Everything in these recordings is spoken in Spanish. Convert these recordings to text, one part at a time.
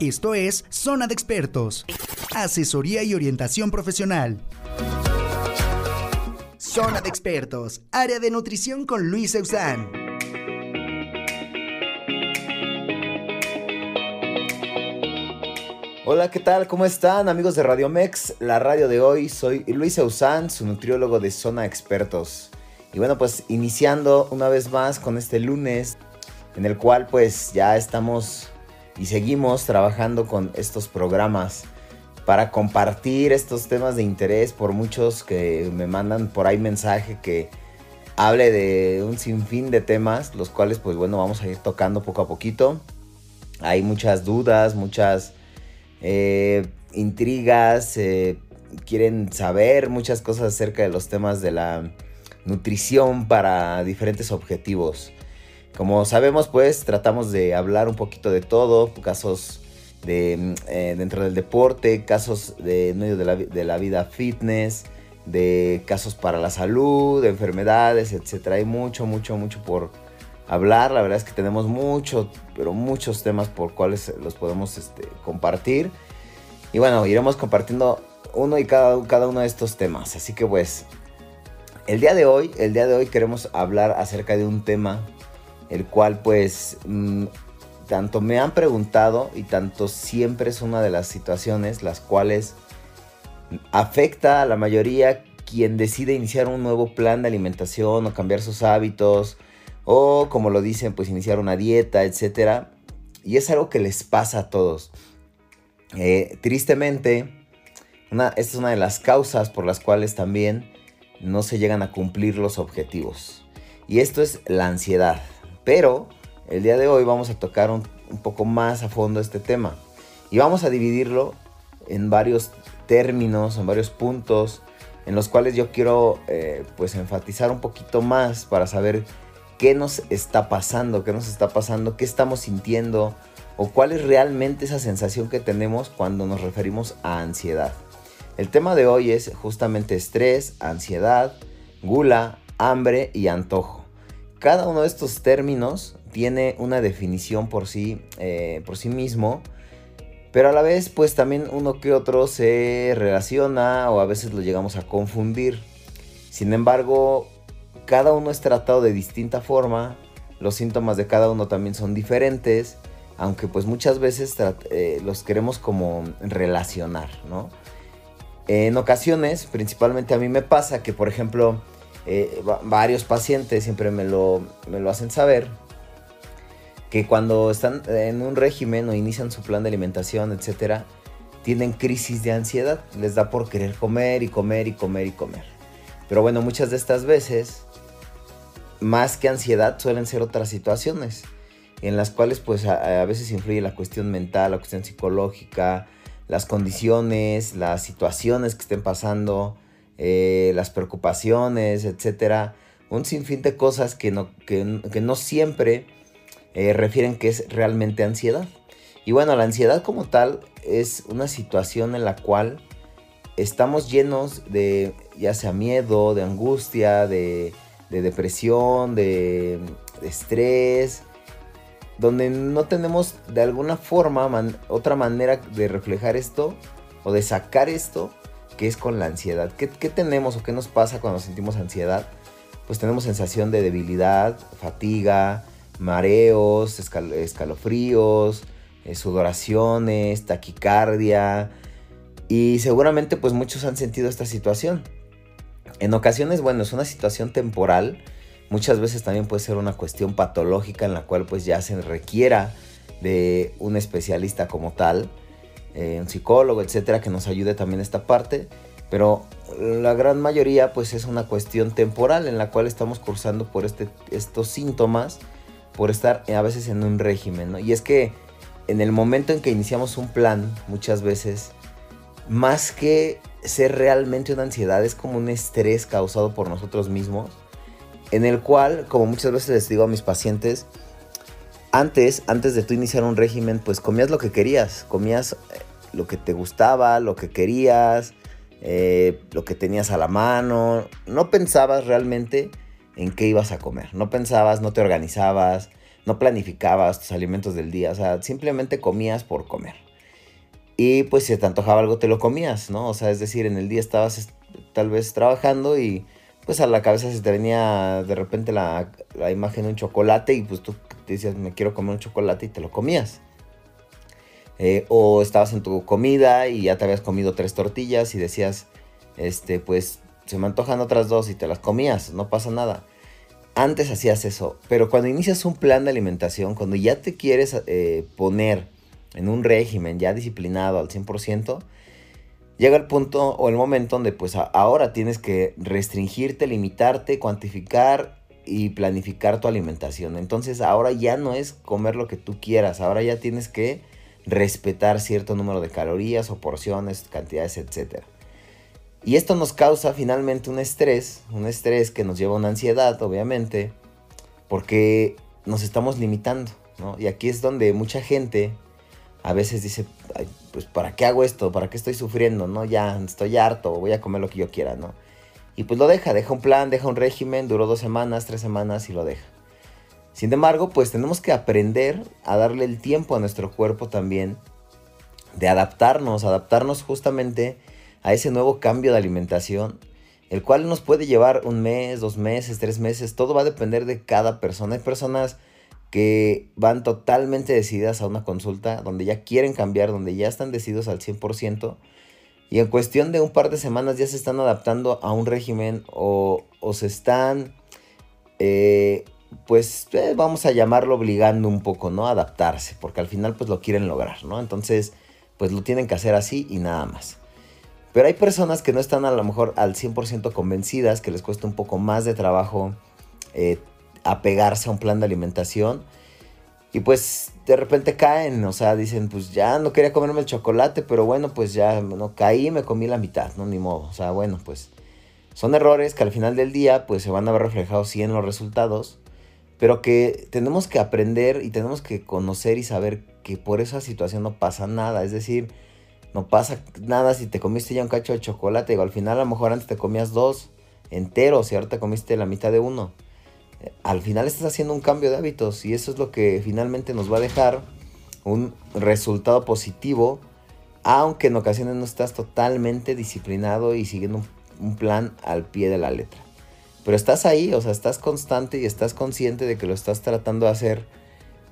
Esto es Zona de Expertos. Asesoría y orientación profesional. Zona de Expertos. Área de nutrición con Luis Eusán. Hola, ¿qué tal? ¿Cómo están amigos de Radio Mex? La radio de hoy, soy Luis Eusán, su nutriólogo de Zona Expertos. Y bueno, pues iniciando una vez más con este lunes, en el cual pues ya estamos y seguimos trabajando con estos programas para compartir estos temas de interés por muchos que me mandan por ahí mensaje que hable de un sinfín de temas, los cuales pues bueno vamos a ir tocando poco a poquito. Hay muchas dudas, muchas eh, intrigas, eh, quieren saber muchas cosas acerca de los temas de la nutrición para diferentes objetivos. Como sabemos, pues tratamos de hablar un poquito de todo, casos de, eh, dentro del deporte, casos de, medio de la, de la, vida fitness, de casos para la salud, de enfermedades, etc. Hay mucho, mucho, mucho por hablar. La verdad es que tenemos mucho, pero muchos temas por cuales los podemos este, compartir. Y bueno, iremos compartiendo uno y cada, cada uno de estos temas. Así que pues, el día de hoy, el día de hoy queremos hablar acerca de un tema el cual pues mm, tanto me han preguntado y tanto siempre es una de las situaciones las cuales afecta a la mayoría quien decide iniciar un nuevo plan de alimentación o cambiar sus hábitos o como lo dicen pues iniciar una dieta, etc. Y es algo que les pasa a todos. Eh, tristemente, esta es una de las causas por las cuales también no se llegan a cumplir los objetivos. Y esto es la ansiedad. Pero el día de hoy vamos a tocar un, poco más a fondo este tema. Y vamos a dividirlo en varios términos, en varios puntos, en los cuales yo quiero eh, pues enfatizar un poquito más para saber qué nos está pasando, qué nos está pasando, qué estamos sintiendo o cuál es realmente esa sensación que tenemos cuando nos referimos a ansiedad. El tema de hoy es justamente estrés, ansiedad, gula, hambre y antojo cada uno de estos términos tiene una definición por sí, eh, por sí mismo, pero a la vez pues también uno que otro se relaciona o a veces lo llegamos a confundir. Sin embargo, cada uno es tratado de distinta forma, los síntomas de cada uno también son diferentes, aunque pues muchas veces eh, los queremos como relacionar, ¿no? En ocasiones, principalmente a mí me pasa que por ejemplo, eh, varios pacientes siempre me lo, me lo hacen saber, que cuando están en un régimen o inician su plan de alimentación, etcétera, tienen crisis de ansiedad, les da por querer comer y comer y comer y comer. Pero bueno, muchas de estas veces, más que ansiedad, suelen ser otras situaciones en las cuales pues a, a veces influye la cuestión mental, la cuestión psicológica, las condiciones, las situaciones que estén pasando, eh, las preocupaciones, etcétera. Un sinfín de cosas que no, que, no siempre eh, refieren que es realmente ansiedad. Y bueno, la ansiedad como tal es una situación en la cual estamos llenos de ya sea miedo, de angustia, de, depresión, de, estrés, donde no tenemos de alguna forma otra manera de reflejar esto o de sacar esto ¿Qué es con la ansiedad. ¿Qué, tenemos o qué nos pasa cuando sentimos ansiedad? Pues tenemos sensación de debilidad, fatiga, mareos, escalofríos, eh, sudoraciones, taquicardia. Y seguramente pues muchos han sentido esta situación. En ocasiones, bueno, es una situación temporal. Muchas veces también puede ser una cuestión patológica en la cual pues ya se requiera de un especialista como tal. Eh, un psicólogo, etcétera, que nos ayude también esta parte. Pero la gran mayoría pues es una cuestión temporal en la cual estamos cursando por este, estos síntomas por estar a veces en un régimen, ¿no? Y es que en el momento en que iniciamos un plan, muchas veces, más que ser realmente una ansiedad, es como un estrés causado por nosotros mismos, en el cual, como muchas veces les digo a mis pacientes, antes, antes de tú iniciar un régimen, pues comías lo que querías, comías eh, lo que te gustaba, lo que querías, eh, lo que tenías a la mano. No pensabas realmente en qué ibas a comer. No pensabas, no te organizabas, no planificabas tus alimentos del día. O sea, simplemente comías por comer. Y pues si te antojaba algo te lo comías, ¿no? O sea, es decir, en el día estabas tal vez trabajando y pues a la cabeza se te venía de repente la, la imagen de un chocolate y pues tú te decías, me quiero comer un chocolate y te lo comías. Eh, o estabas en tu comida y ya te habías comido tres tortillas y decías, este, pues se me antojan otras dos y te las comías, no pasa nada. Antes hacías eso, pero cuando inicias un plan de alimentación, cuando ya te quieres eh, poner en un régimen ya disciplinado al 100%, llega el punto o el momento donde pues ahora tienes que restringirte, limitarte, cuantificar y planificar tu alimentación. Entonces ahora ya no es comer lo que tú quieras, ahora ya tienes que respetar cierto número de calorías o porciones, cantidades, etc. Y esto nos causa finalmente un estrés, un estrés que nos lleva a una ansiedad, obviamente, porque nos estamos limitando, ¿no? Y aquí es donde mucha gente a veces dice, pues ¿para qué hago esto? ¿Para qué estoy sufriendo? ¿No? Ya estoy harto, voy a comer lo que yo quiera, ¿no? Y pues lo deja, deja un plan, deja un régimen, duró dos semanas, tres semanas y lo deja. Sin embargo, pues tenemos que aprender a darle el tiempo a nuestro cuerpo también de adaptarnos, adaptarnos justamente a ese nuevo cambio de alimentación, el cual nos puede llevar un mes, dos meses, tres meses, todo va a depender de cada persona. Hay personas que van totalmente decididas a una consulta, donde ya quieren cambiar, donde ya están decididos al 100%, y en cuestión de un par de semanas ya se están adaptando a un régimen o, se están, eh, pues eh, vamos a llamarlo obligando un poco, ¿no? A adaptarse, porque al final pues lo quieren lograr, ¿no? Entonces, pues lo tienen que hacer así y nada más. Pero hay personas que no están a lo mejor al 100% convencidas, que les cuesta un poco más de trabajo eh, apegarse a un plan de alimentación. Y pues de repente caen, o sea, dicen, pues ya no quería comerme el chocolate, pero bueno, pues ya no caí, me comí la mitad, no ni modo. O sea, bueno, pues son errores que al final del día pues se van a ver reflejados en los resultados, pero que tenemos que aprender y tenemos que conocer y saber que por esa situación no pasa nada, es decir, no pasa nada si te comiste ya un cacho de chocolate, digo, al final a lo mejor antes te comías dos enteros y ahora te comiste la mitad de uno. Al final estás haciendo un cambio de hábitos y eso es lo que finalmente nos va a dejar un resultado positivo, aunque en ocasiones no estás totalmente disciplinado y siguiendo un, plan al pie de la letra. Pero estás ahí, o sea, estás constante y estás consciente de que lo estás tratando de hacer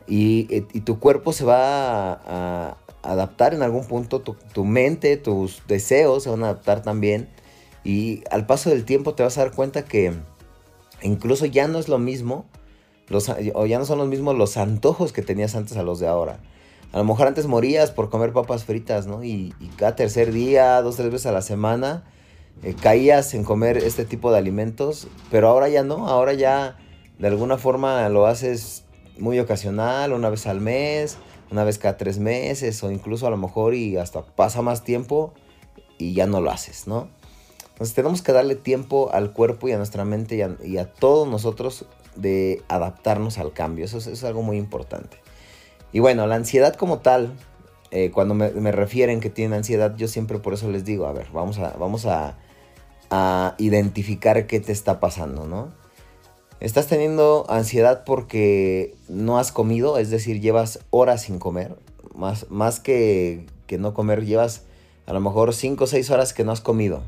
y, eh, tu cuerpo se va a, adaptar en algún punto, tu, mente, tus deseos se van a adaptar también y al paso del tiempo te vas a dar cuenta que incluso ya no es lo mismo, los, o ya no son los mismos los antojos que tenías antes a los de ahora. A lo mejor antes morías por comer papas fritas, ¿no? Y, cada tercer día, dos, tres veces a la semana, eh, caías en comer este tipo de alimentos, pero ahora ya no, ahora ya de alguna forma lo haces muy ocasional, una vez al mes, una vez cada tres meses, o incluso a lo mejor y hasta pasa más tiempo y ya no lo haces, ¿no? Entonces tenemos que darle tiempo al cuerpo y a nuestra mente y a, todos nosotros de adaptarnos al cambio. Eso es, algo muy importante. Y bueno, la ansiedad como tal, eh, cuando me, refieren que tienen ansiedad, yo siempre por eso les digo, a ver, vamos a, vamos a, identificar qué te está pasando, ¿no? Estás teniendo ansiedad porque no has comido, es decir, llevas horas sin comer, más, más que, que no comer, llevas a lo mejor 5 o 6 horas que no has comido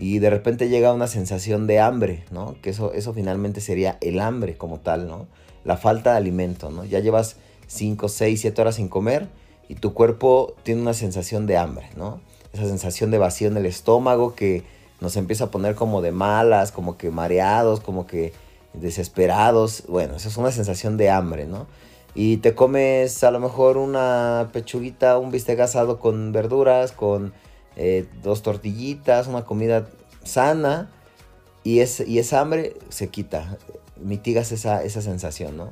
y de repente llega una sensación de hambre, ¿no? Que eso, eso finalmente sería el hambre como tal, ¿no? La falta de alimento, ¿no? Ya llevas 5, 6, 7 horas sin comer y tu cuerpo tiene una sensación de hambre, ¿no? Esa sensación de vacío en el estómago que nos empieza a poner como de malas, como que mareados, como que desesperados. Bueno, esa es una sensación de hambre, ¿no? Y te comes a lo mejor una pechuguita, un bistec asado con verduras, con eh, dos tortillitas, una comida sana y, es, y esa hambre se quita, mitigas esa, esa sensación, ¿no?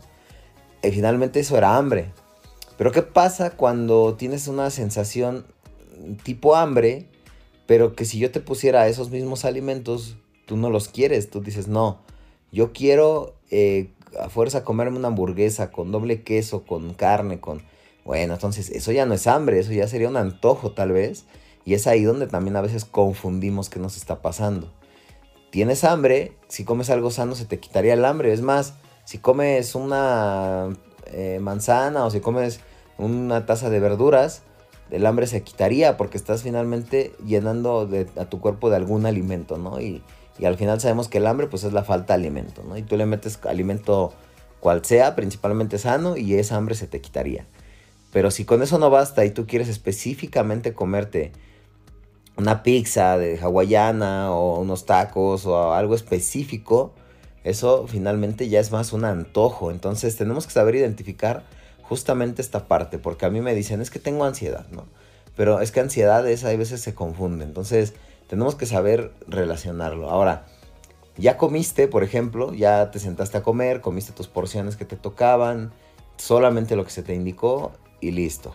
Y finalmente eso era hambre. Pero ¿qué pasa cuando tienes una sensación tipo hambre, pero que si yo te pusiera esos mismos alimentos, tú no los quieres, tú dices, no, yo quiero eh, a fuerza comerme una hamburguesa con doble queso, con carne, con... Bueno, entonces eso ya no es hambre, eso ya sería un antojo tal vez. Y es ahí donde también a veces confundimos qué nos está pasando. Tienes hambre, si comes algo sano se te quitaría el hambre. Es más, si comes una eh, manzana o si comes una taza de verduras, el hambre se quitaría porque estás finalmente llenando a tu cuerpo de algún alimento, ¿no? Y, y, al final sabemos que el hambre pues es la falta de alimento, ¿no? Y tú le metes alimento cual sea, principalmente sano, y esa hambre se te quitaría. Pero si con eso no basta y tú quieres específicamente comerte una pizza de hawaiana o unos tacos o algo específico, eso finalmente ya es más un antojo. Entonces tenemos que saber identificar justamente esta parte, porque a mí me dicen, es que tengo ansiedad, ¿no? Pero es que ansiedad es, a veces se confunde. Entonces tenemos que saber relacionarlo. Ahora, ya comiste, por ejemplo, ya te sentaste a comer, comiste tus porciones que te tocaban, solamente lo que se te indicó y listo.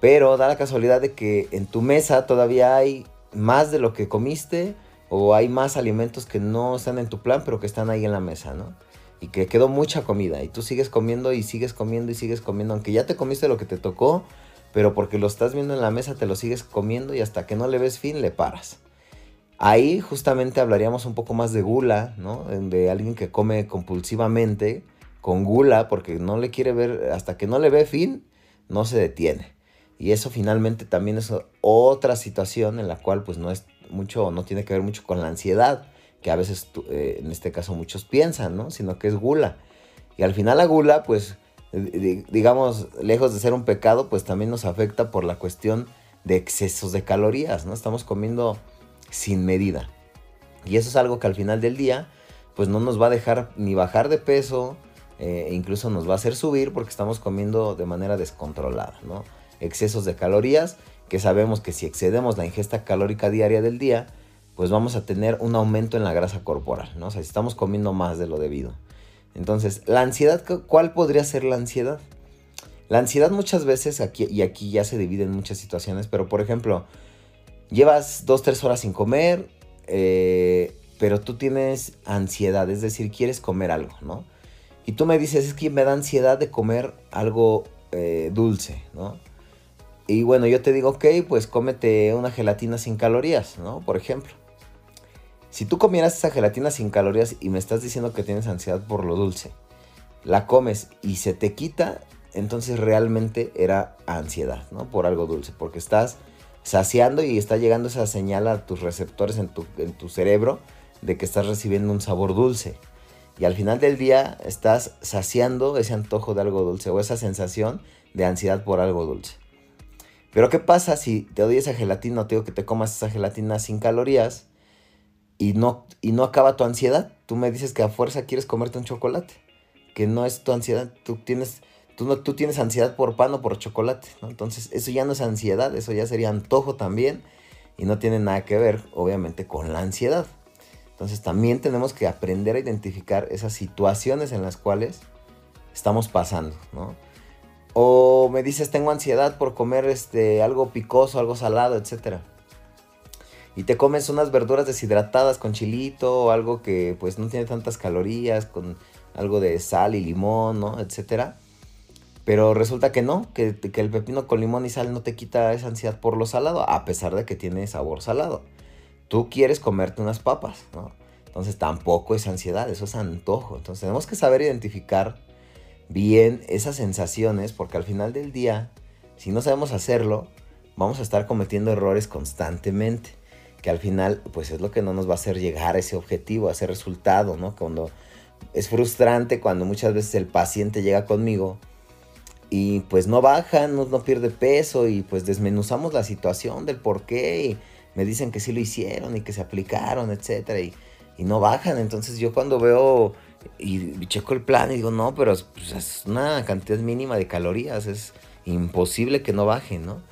Pero da la casualidad de que en tu mesa todavía hay más de lo que comiste o hay más alimentos que no están en tu plan, pero que están ahí en la mesa, ¿no? Y que quedó mucha comida y tú sigues comiendo y sigues comiendo y sigues comiendo, aunque ya te comiste lo que te tocó, pero porque lo estás viendo en la mesa te lo sigues comiendo y hasta que no le ves fin le paras. Ahí justamente hablaríamos un poco más de gula, ¿no? De alguien que come compulsivamente con gula porque no le quiere ver, hasta que no le ve fin, no se detiene. Y eso finalmente también es otra situación en la cual pues no es mucho, no tiene que ver mucho con la ansiedad, que a veces eh, en este caso muchos piensan, ¿no? Sino que es gula. Y al final la gula pues digamos, lejos de ser un pecado, pues también nos afecta por la cuestión de excesos de calorías, ¿no? Estamos comiendo sin medida. Y eso es algo que al final del día, pues no nos va a dejar ni bajar de peso, eh, e incluso nos va a hacer subir porque estamos comiendo de manera descontrolada, ¿no? Excesos de calorías, que sabemos que si excedemos la ingesta calórica diaria del día, pues vamos a tener un aumento en la grasa corporal, ¿no? O sea, si estamos comiendo más de lo debido. Entonces, la ansiedad, ¿cuál podría ser la ansiedad? La ansiedad muchas veces, aquí y aquí ya se divide en muchas situaciones, pero por ejemplo, llevas dos, tres horas sin comer, eh, pero tú tienes ansiedad, es decir, quieres comer algo, ¿no? Y tú me dices, es que me da ansiedad de comer algo eh, dulce, ¿no? Y bueno, yo te digo, ok, pues cómete una gelatina sin calorías, ¿no? Por ejemplo. Si tú comieras esa gelatina sin calorías y me estás diciendo que tienes ansiedad por lo dulce, la comes y se te quita, entonces realmente era ansiedad, ¿no? Por algo dulce, porque estás saciando y está llegando esa señal a tus receptores en tu, en tu cerebro de que estás recibiendo un sabor dulce. Y al final del día estás saciando ese antojo de algo dulce o esa sensación de ansiedad por algo dulce. Pero ¿qué pasa si te doy esa gelatina o te digo que te comas esa gelatina sin calorías? Y no, y no acaba tu ansiedad. Tú me dices que a fuerza quieres comerte un chocolate, que no es tu ansiedad, tú tienes, tú no, tú tienes ansiedad por pan o por chocolate, ¿no? Entonces eso ya no es ansiedad, eso ya sería antojo también y no tiene nada que ver, obviamente, con la ansiedad. Entonces también tenemos que aprender a identificar esas situaciones en las cuales estamos pasando, ¿no? O me dices, tengo ansiedad por comer este, algo picoso, algo salado, etcétera y te comes unas verduras deshidratadas con chilito o algo que pues no tiene tantas calorías, con algo de sal y limón, ¿no? Etcétera. Pero resulta que no, que, que, el pepino con limón y sal no te quita esa ansiedad por lo salado, a pesar de que tiene sabor salado. Tú quieres comerte unas papas, ¿no? Entonces tampoco es ansiedad, eso es antojo. Entonces tenemos que saber identificar bien esas sensaciones, porque al final del día, si no sabemos hacerlo, vamos a estar cometiendo errores constantemente que al final pues es lo que no nos va a hacer llegar a ese objetivo, a ese resultado, ¿no? Cuando es frustrante cuando muchas veces el paciente llega conmigo y pues no baja, no, no pierde peso y pues desmenuzamos la situación del por qué y me dicen que sí lo hicieron y que se aplicaron, etcétera y, y no bajan, entonces yo cuando veo y, checo el plan y digo, no, pero pues, es una cantidad mínima de calorías, es imposible que no bajen, ¿no?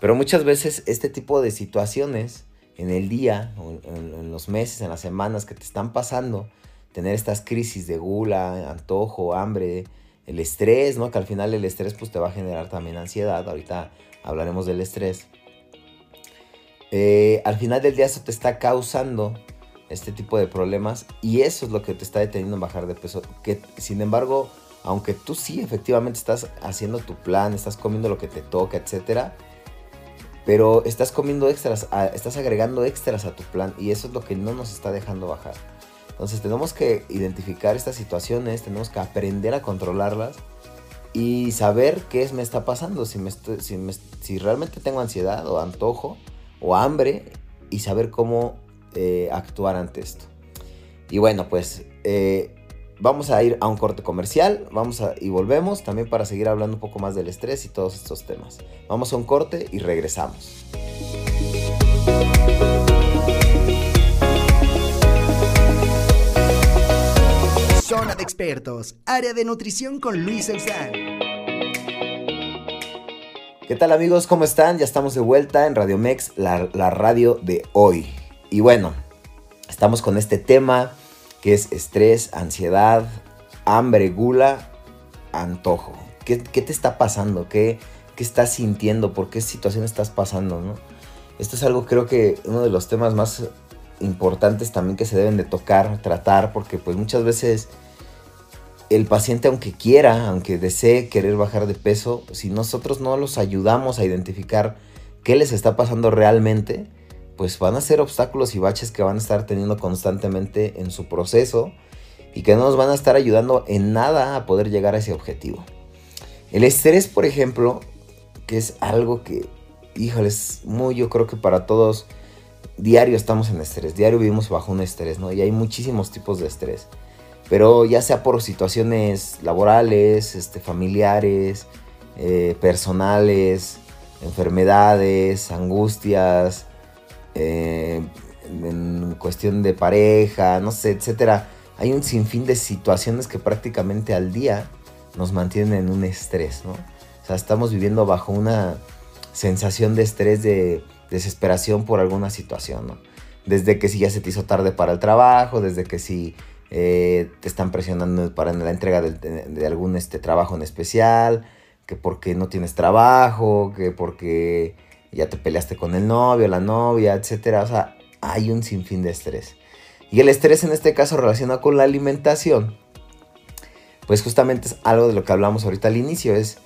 Pero muchas veces este tipo de situaciones en el día, en, los meses, en las semanas que te están pasando, tener estas crisis de gula, antojo, hambre, el estrés, ¿no? Que al final el estrés pues te va a generar también ansiedad. Ahorita hablaremos del estrés. Eh, al final del día eso te está causando este tipo de problemas y eso es lo que te está deteniendo en bajar de peso. Que sin embargo, aunque tú sí efectivamente estás haciendo tu plan, estás comiendo lo que te toca, etcétera, pero estás comiendo extras, estás agregando extras a tu plan y eso es lo que no nos está dejando bajar. Entonces tenemos que identificar estas situaciones, tenemos que aprender a controlarlas y saber qué es me está pasando, si, me si, realmente tengo ansiedad o antojo o hambre y saber cómo eh, actuar ante esto. Y bueno, pues eh, vamos a ir a un corte comercial, vamos a, y volvemos también para seguir hablando un poco más del estrés y todos estos temas. Vamos a un corte y regresamos. Zona de expertos, área de nutrición con Luis Eusán. ¿Qué tal amigos? ¿Cómo están? Ya estamos de vuelta en Radio Mex, la, la radio de hoy. Y bueno, estamos con este tema que es estrés, ansiedad, hambre, gula, antojo. ¿Qué, te está pasando? ¿Qué, ¿Qué, estás sintiendo? ¿Por qué situación estás pasando? Esto es algo creo que uno de los temas más importantes también que se deben de tocar, tratar, porque pues muchas veces el paciente aunque quiera, aunque desee querer bajar de peso, si nosotros no los ayudamos a identificar qué les está pasando realmente, pues van a ser obstáculos y baches que van a estar teniendo constantemente en su proceso y que no nos van a estar ayudando en nada a poder llegar a ese objetivo. El estrés, por ejemplo, que es algo que, híjole, es muy, yo creo que para todos, diario estamos en estrés, diario vivimos bajo un estrés, ¿no? Y hay muchísimos tipos de estrés. Pero ya sea por situaciones laborales, este, familiares, eh, personales, enfermedades, angustias, eh, en cuestión de pareja, no sé, etcétera. Hay un sinfín de situaciones que prácticamente al día nos mantienen en un estrés, ¿no? O sea, estamos viviendo bajo una sensación de estrés, de desesperación por alguna situación, ¿no? Desde que si ya se te hizo tarde para el trabajo, desde que si eh, te están presionando para la entrega de, algún este, trabajo en especial, que porque no tienes trabajo, que porque ya te peleaste con el novio, la novia, etc. O sea, hay un sinfín de estrés. Y el estrés en este caso relacionado con la alimentación, pues justamente es algo de lo que hablamos ahorita al inicio, es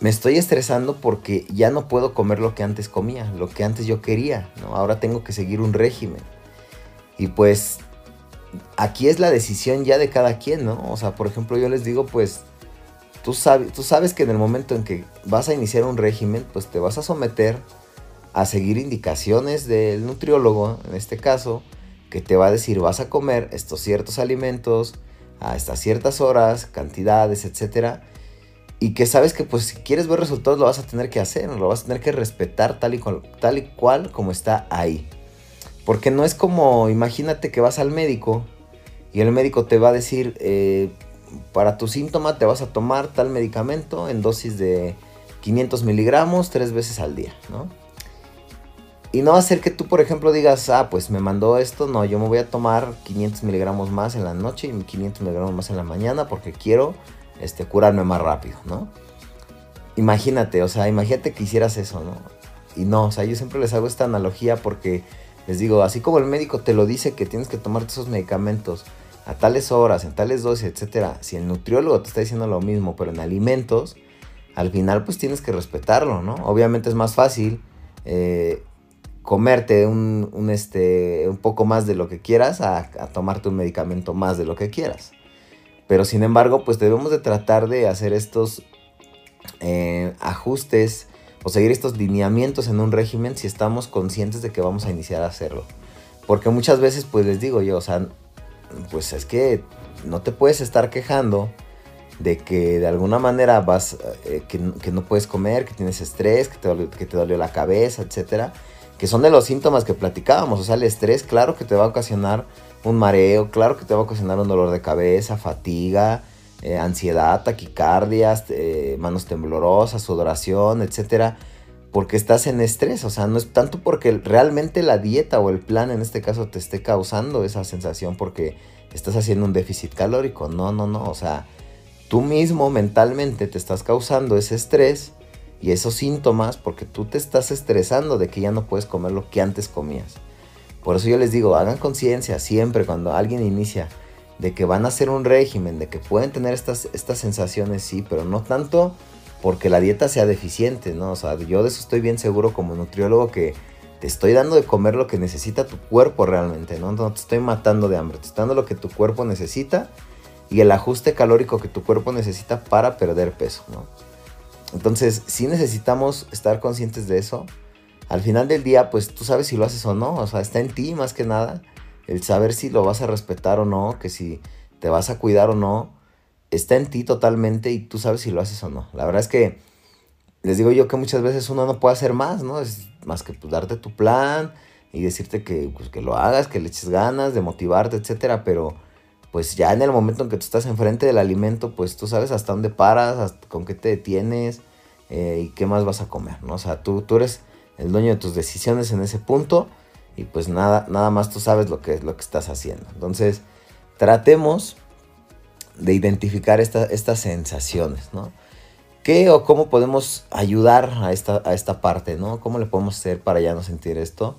me estoy estresando porque ya no puedo comer lo que antes comía, lo que antes yo quería, ¿no? Ahora tengo que seguir un régimen. Y pues aquí es la decisión ya de cada quien, ¿no? O sea, por ejemplo, yo les digo, pues tú, tú sabes que en el momento en que vas a iniciar un régimen, pues te vas a someter a seguir indicaciones del nutriólogo, en este caso, que te va a decir vas a comer estos ciertos alimentos a estas ciertas horas, cantidades, etcétera, y que sabes que pues si quieres ver resultados lo vas a tener que hacer, lo vas a tener que respetar tal y cual, tal y cual como está ahí. Porque no es como, imagínate que vas al médico y el médico te va a decir, eh, para tu síntoma te vas a tomar tal medicamento en dosis de 500 miligramos tres veces al día, ¿no? Y no va a ser que tú, por ejemplo, digas, ah, pues me mandó esto, no, yo me voy a tomar 500 miligramos más en la noche y 500 miligramos más en la mañana porque quiero este, curarme más rápido, ¿no? Imagínate, o sea, imagínate que hicieras eso, ¿no? Y no, o sea, yo siempre les hago esta analogía porque les digo, así como el médico te lo dice que tienes que tomarte esos medicamentos a tales horas, en tales dosis, etcétera, si el nutriólogo te está diciendo lo mismo, pero en alimentos, al final pues tienes que respetarlo, ¿no? Obviamente es más fácil eh, comerte un, este, un poco más de lo que quieras a, tomarte un medicamento más de lo que quieras. Pero sin embargo, pues debemos de tratar de hacer estos eh, ajustes o seguir estos lineamientos en un régimen si estamos conscientes de que vamos a iniciar a hacerlo. Porque muchas veces, pues les digo yo, o sea, pues es que no te puedes estar quejando de que de alguna manera vas, eh, que, no puedes comer, que tienes estrés, que te, dolió, que te dolió la cabeza, etcétera, que son de los síntomas que platicábamos. O sea, el estrés, claro que te va a ocasionar un mareo, claro que te va a ocasionar un dolor de cabeza, fatiga, eh, ansiedad, taquicardias, eh, manos temblorosas, sudoración, etcétera porque estás en estrés, o sea, no es tanto porque realmente la dieta o el plan en este caso te esté causando esa sensación porque estás haciendo un déficit calórico, no, no, no, o sea, tú mismo mentalmente te estás causando ese estrés y esos síntomas porque tú te estás estresando de que ya no puedes comer lo que antes comías. Por eso yo les digo, hagan conciencia siempre cuando alguien inicia de que van a hacer un régimen, de que pueden tener estas, estas sensaciones, sí, pero no tanto porque la dieta sea deficiente, ¿no? O sea, yo de eso estoy bien seguro como nutriólogo que te estoy dando de comer lo que necesita tu cuerpo realmente, ¿no? No te estoy matando de hambre, te estoy dando lo que tu cuerpo necesita y el ajuste calórico que tu cuerpo necesita para perder peso, ¿no? Entonces, si necesitamos estar conscientes de eso. Al final del día, pues tú sabes si lo haces o no, o sea, está en ti más que nada el saber si lo vas a respetar o no, que si te vas a cuidar o no, está en ti totalmente y tú sabes si lo haces o no. La verdad es que les digo yo que muchas veces uno no puede hacer más, ¿no? Es más que pues, darte tu plan y decirte que, pues, que lo hagas, que le eches ganas, de motivarte, etcétera, pero pues ya en el momento en que tú estás enfrente del alimento, pues tú sabes hasta dónde paras, con qué te detienes eh, y qué más vas a comer, ¿no? O sea, tú, tú eres el dueño de tus decisiones en ese punto y pues nada, nada más tú sabes lo que, lo que estás haciendo. Entonces, tratemos de identificar estas sensaciones, ¿no? ¿Qué o cómo podemos ayudar a esta, a esta parte, ¿no? ¿Cómo le podemos hacer para ya no sentir esto?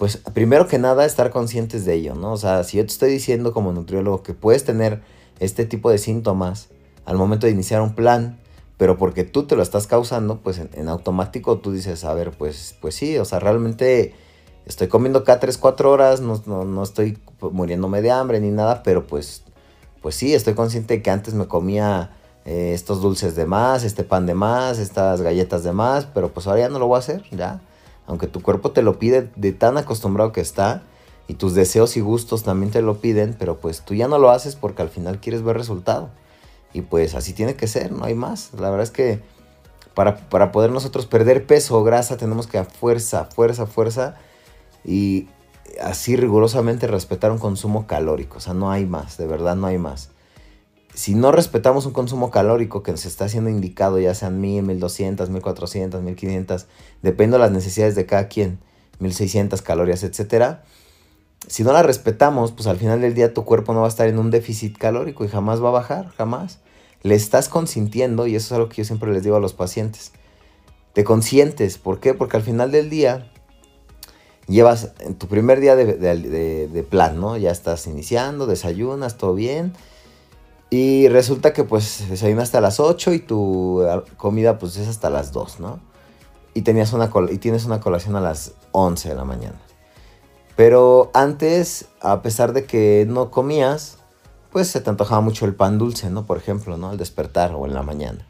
pues primero que nada estar conscientes de ello, ¿no? O sea, si yo te estoy diciendo como nutriólogo que puedes tener este tipo de síntomas al momento de iniciar un plan, pero porque tú te lo estás causando, pues en, automático tú dices, a ver, pues, pues sí, o sea, realmente estoy comiendo cada 3, 4 horas, no, no, estoy muriéndome de hambre ni nada, pero pues, pues sí, estoy consciente que antes me comía eh, estos dulces de más, este pan de más, estas galletas de más, pero pues ahora ya no lo voy a hacer, ya aunque tu cuerpo te lo pide de tan acostumbrado que está, y tus deseos y gustos también te lo piden, pero pues tú ya no lo haces porque al final quieres ver resultado. Y pues así tiene que ser, no hay más. La verdad es que para, para poder nosotros perder peso o grasa tenemos que a fuerza, fuerza, fuerza y así rigurosamente respetar un consumo calórico. O sea, no hay más, de verdad no hay más si no respetamos un consumo calórico que nos está siendo indicado, ya sean 1000, 1200, 1400, 1500, depende de las necesidades de cada quien, 1600 calorías, etc. Si no la respetamos, pues al final del día tu cuerpo no va a estar en un déficit calórico y jamás va a bajar, jamás. Le estás consintiendo, y eso es algo que yo siempre les digo a los pacientes. Te consientes, ¿por qué? Porque al final del día llevas en tu primer día de, plan, ¿no? Ya estás iniciando, desayunas, todo bien y resulta que pues desayunas hasta las 8 y tu ah, comida pues es hasta las 2, ¿no? Y, tenías una y tienes una colación a las 11 de la mañana. Pero antes, a pesar de que no comías, pues se te antojaba mucho el pan dulce, ¿no? Por ejemplo, ¿no? Al despertar o en la mañana.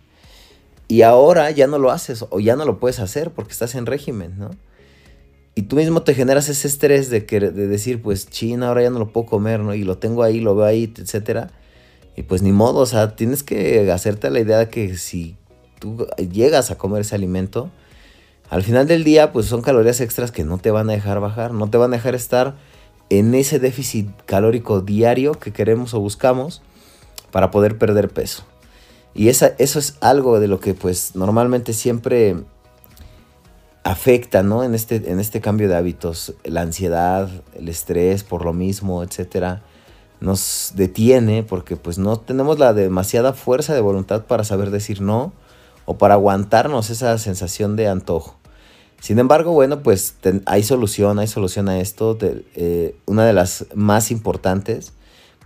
Y ahora ya no lo haces o ya no lo puedes hacer porque estás en régimen, ¿no? Y tú mismo te generas ese estrés de, que, de decir, pues, china, ahora ya no lo puedo comer, ¿no? Y lo tengo ahí, lo veo ahí, etcétera y pues ni modo, o sea, tienes que hacerte la idea de que si tú llegas a comer ese alimento, al final del día pues son calorías extras que no te van a dejar bajar, no te van a dejar estar en ese déficit calórico diario que queremos o buscamos para poder perder peso. Y esa, eso es algo de lo que pues normalmente siempre afecta, ¿no? En este, en este cambio de hábitos, la ansiedad, el estrés por lo mismo, etcétera nos detiene porque pues no tenemos la demasiada fuerza de voluntad para saber decir no o para aguantarnos esa sensación de antojo. Sin embargo, bueno, pues hay solución, hay solución a esto. Eh, una de las más importantes,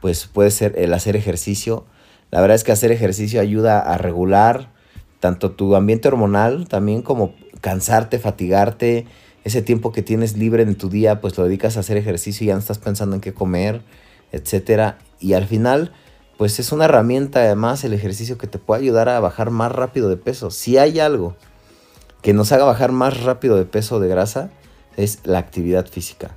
pues puede ser el hacer ejercicio. La verdad es que hacer ejercicio ayuda a regular tanto tu ambiente hormonal, también como cansarte, fatigarte. Ese tiempo que tienes libre en tu día, pues lo dedicas a hacer ejercicio y ya no estás pensando en qué comer etcétera. Y al final, pues es una herramienta además el ejercicio que te puede ayudar a bajar más rápido de peso. Si hay algo que nos haga bajar más rápido de peso de grasa, es la actividad física.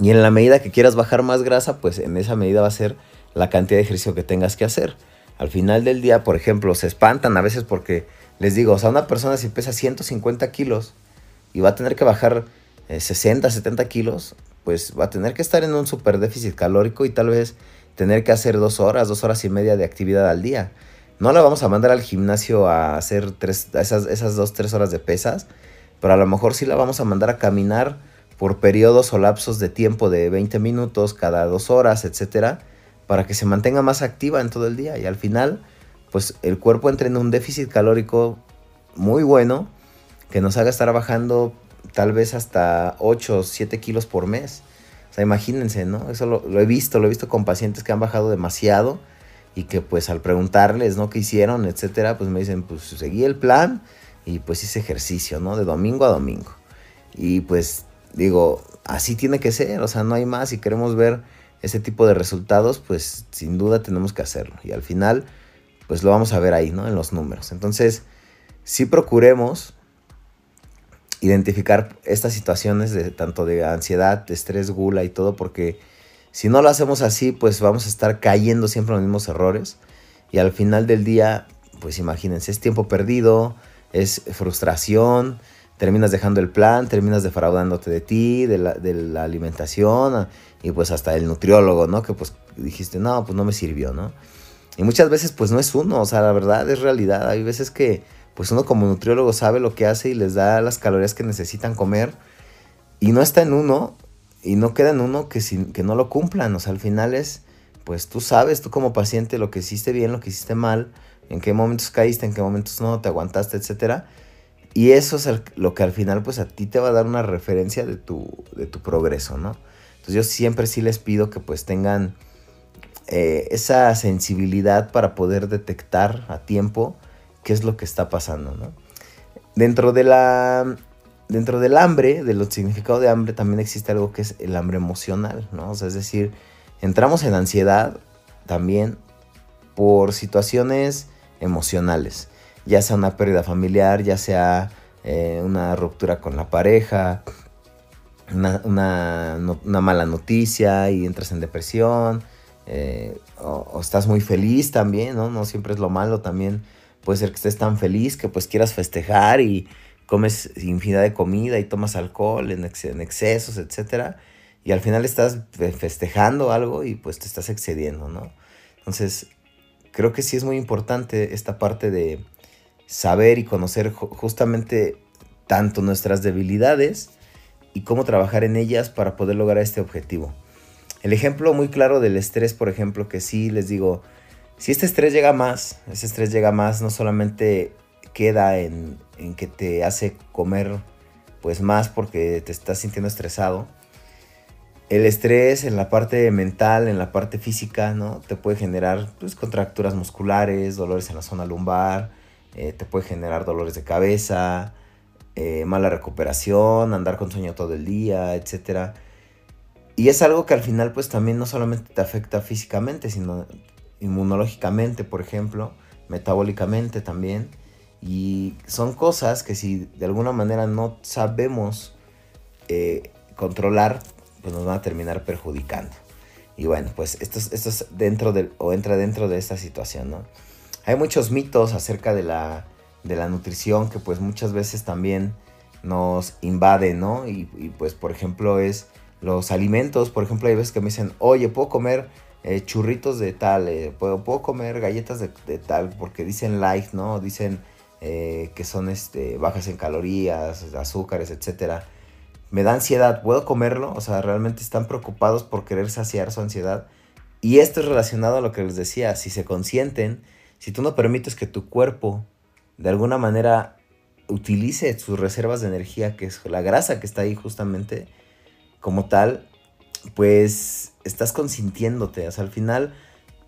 Y en la medida que quieras bajar más grasa, pues en esa medida va a ser la cantidad de ejercicio que tengas que hacer. Al final del día, por ejemplo, se espantan a veces porque les digo, o sea, una persona si pesa 150 kilos y va a tener que bajar 60, eh, 70 kilos, pues va a tener que estar en un super déficit calórico y tal vez tener que hacer dos horas, dos horas y media de actividad al día. No la vamos a mandar al gimnasio a hacer tres, esas, esas dos, tres horas de pesas, pero a lo mejor sí la vamos a mandar a caminar por periodos o lapsos de tiempo de 20 minutos cada dos horas, etcétera, para que se mantenga más activa en todo el día y al final, pues el cuerpo entre en un déficit calórico muy bueno que nos haga estar bajando tal vez hasta 8 o 7 kilos por mes. O sea, imagínense, ¿no? Eso lo, he visto, lo he visto con pacientes que han bajado demasiado y que pues al preguntarles, ¿no? ¿Qué hicieron? Etcétera, pues me dicen, pues seguí el plan y pues hice ejercicio, ¿no? De domingo a domingo. Y pues digo, así tiene que ser, o sea, no hay más. Si queremos ver ese tipo de resultados, pues sin duda tenemos que hacerlo. Y al final, pues lo vamos a ver ahí, ¿no? En los números. Entonces, sí procuremos identificar estas situaciones de tanto de ansiedad, de estrés, gula y todo, porque si no lo hacemos así, pues vamos a estar cayendo siempre en los mismos errores. Y al final del día, pues imagínense, es tiempo perdido, es frustración, terminas dejando el plan, terminas defraudándote de ti, de la, de la alimentación y pues hasta el nutriólogo, ¿no? Que pues dijiste, no, pues no me sirvió, ¿no? Y muchas veces pues no es uno, o sea, la verdad es realidad. Hay veces que pues uno como nutriólogo sabe lo que hace y les da las calorías que necesitan comer y no está en uno y no queda en uno que, que no lo cumplan. O sea, al final es, pues tú sabes, tú como paciente, lo que hiciste bien, lo que hiciste mal, en qué momentos caíste, en qué momentos no, te aguantaste, etcétera. Y eso es lo que al final pues a ti te va a dar una referencia de tu, de tu progreso, ¿no? Entonces yo siempre sí les pido que pues tengan eh, esa sensibilidad para poder detectar a tiempo qué es lo que está pasando, ¿no? Dentro de la dentro del hambre, del significado de hambre, también existe algo que es el hambre emocional, ¿no? O sea, es decir, entramos en ansiedad también por situaciones emocionales, ya sea una pérdida familiar, ya sea eh, una ruptura con la pareja, una, una, mala noticia y entras en depresión, eh, o, estás muy feliz también, ¿no? No siempre es lo malo, también puede ser que estés tan feliz que pues quieras festejar y comes infinidad de comida y tomas alcohol en, excesos, etc. Y al final estás festejando algo y pues te estás excediendo, ¿no? Entonces, creo que sí es muy importante esta parte de saber y conocer justamente tanto nuestras debilidades y cómo trabajar en ellas para poder lograr este objetivo. El ejemplo muy claro del estrés, por ejemplo, que sí les digo, si este estrés llega más, ese estrés llega más, no solamente queda en, que te hace comer pues más porque te estás sintiendo estresado. El estrés en la parte mental, en la parte física, ¿no? Te puede generar pues, contracturas musculares, dolores en la zona lumbar, eh, te puede generar dolores de cabeza, eh, mala recuperación, andar con sueño todo el día, etcétera. Y es algo que al final pues también no solamente te afecta físicamente, sino inmunológicamente, por ejemplo, metabólicamente también. Y son cosas que si de alguna manera no sabemos eh, controlar, pues nos van a terminar perjudicando. Y bueno, pues esto es, esto es dentro del, o entra dentro de esta situación, ¿no? Hay muchos mitos acerca de la, de la nutrición que pues muchas veces también nos invade, ¿no? Y, pues por ejemplo es los alimentos, por ejemplo, hay veces que me dicen, oye, ¿puedo comer eh, churritos de tal? Eh, ¿puedo, ¿puedo, comer galletas de, tal? Porque dicen light, ¿no? Dicen eh, que son este, bajas en calorías, azúcares, etc. Me da ansiedad, ¿puedo comerlo? O sea, realmente están preocupados por querer saciar su ansiedad. Y esto es relacionado a lo que les decía, si se consienten, si tú no permites que tu cuerpo de alguna manera utilice sus reservas de energía, que es la grasa que está ahí justamente, como tal, pues estás consintiéndote. O sea, al final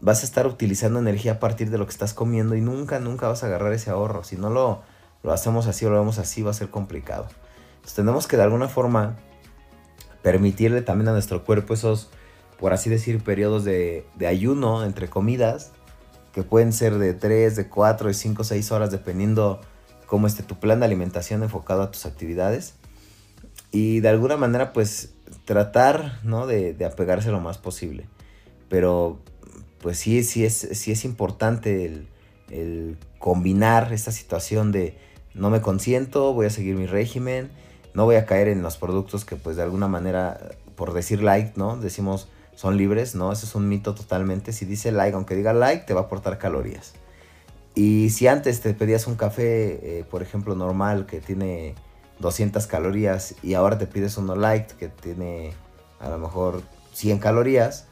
vas a estar utilizando energía a partir de lo que estás comiendo y nunca, nunca vas a agarrar ese ahorro. Si no lo, lo hacemos así o lo vemos así, va a ser complicado. Entonces tenemos que de alguna forma permitirle también a nuestro cuerpo esos, por así decir, periodos de, de ayuno entre comidas, que pueden ser de 3, de 4, de 5, 6 horas, dependiendo cómo esté tu plan de alimentación enfocado a tus actividades. Y de alguna manera, pues tratar, ¿no? De, apegarse lo más posible. Pero, pues sí, sí es, sí es importante el, el combinar esta situación de no me consiento, voy a seguir mi régimen, no voy a caer en los productos que pues de alguna manera, por decir like, ¿no? Decimos son libres, ¿no? Eso es un mito totalmente. Si dice like, aunque diga like, te va a aportar calorías. Y si antes te pedías un café, eh, por ejemplo, normal, que tiene 200 calorías, y ahora te pides uno light, que tiene a lo mejor 100 calorías,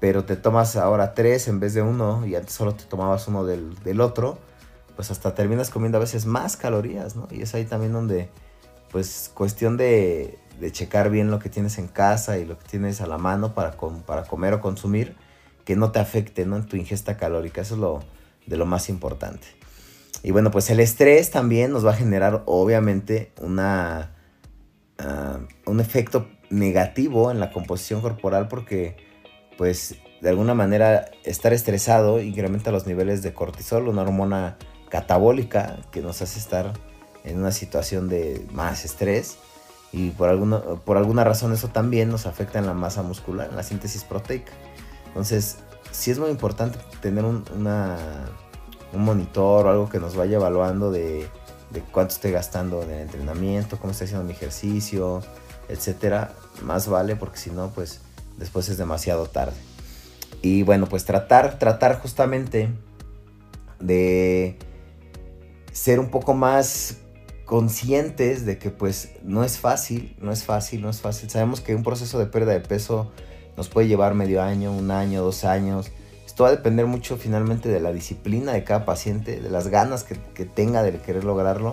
pero te tomas ahora 3 en vez de uno, y antes solo te tomabas uno del, del otro, pues hasta terminas comiendo a veces más calorías, ¿no? Y es ahí también donde, pues, cuestión de, de checar bien lo que tienes en casa y lo que tienes a la mano para, para comer o consumir, que no te afecte ¿no? en tu ingesta calórica. Eso es lo, de lo más importante. Y bueno, pues el estrés también nos va a generar obviamente una, ah, un efecto negativo en la composición corporal porque pues de alguna manera estar estresado incrementa los niveles de cortisol, una hormona catabólica que nos hace estar en una situación de más estrés y por alguna, por alguna razón eso también nos afecta en la masa muscular, en la síntesis proteica. Entonces, sí es muy importante tener un, un monitor o algo que nos vaya evaluando de, de cuánto estoy gastando en el entrenamiento, cómo estoy haciendo mi ejercicio, etcétera. Más vale porque si no, pues después es demasiado tarde. Y bueno, pues tratar, tratar justamente de ser un poco más conscientes de que pues no es fácil, no es fácil, no es fácil. Sabemos que un proceso de pérdida de peso nos puede llevar medio año, un año, dos años. Esto va a depender mucho finalmente de la disciplina de cada paciente, de las ganas que, que tenga de querer lograrlo.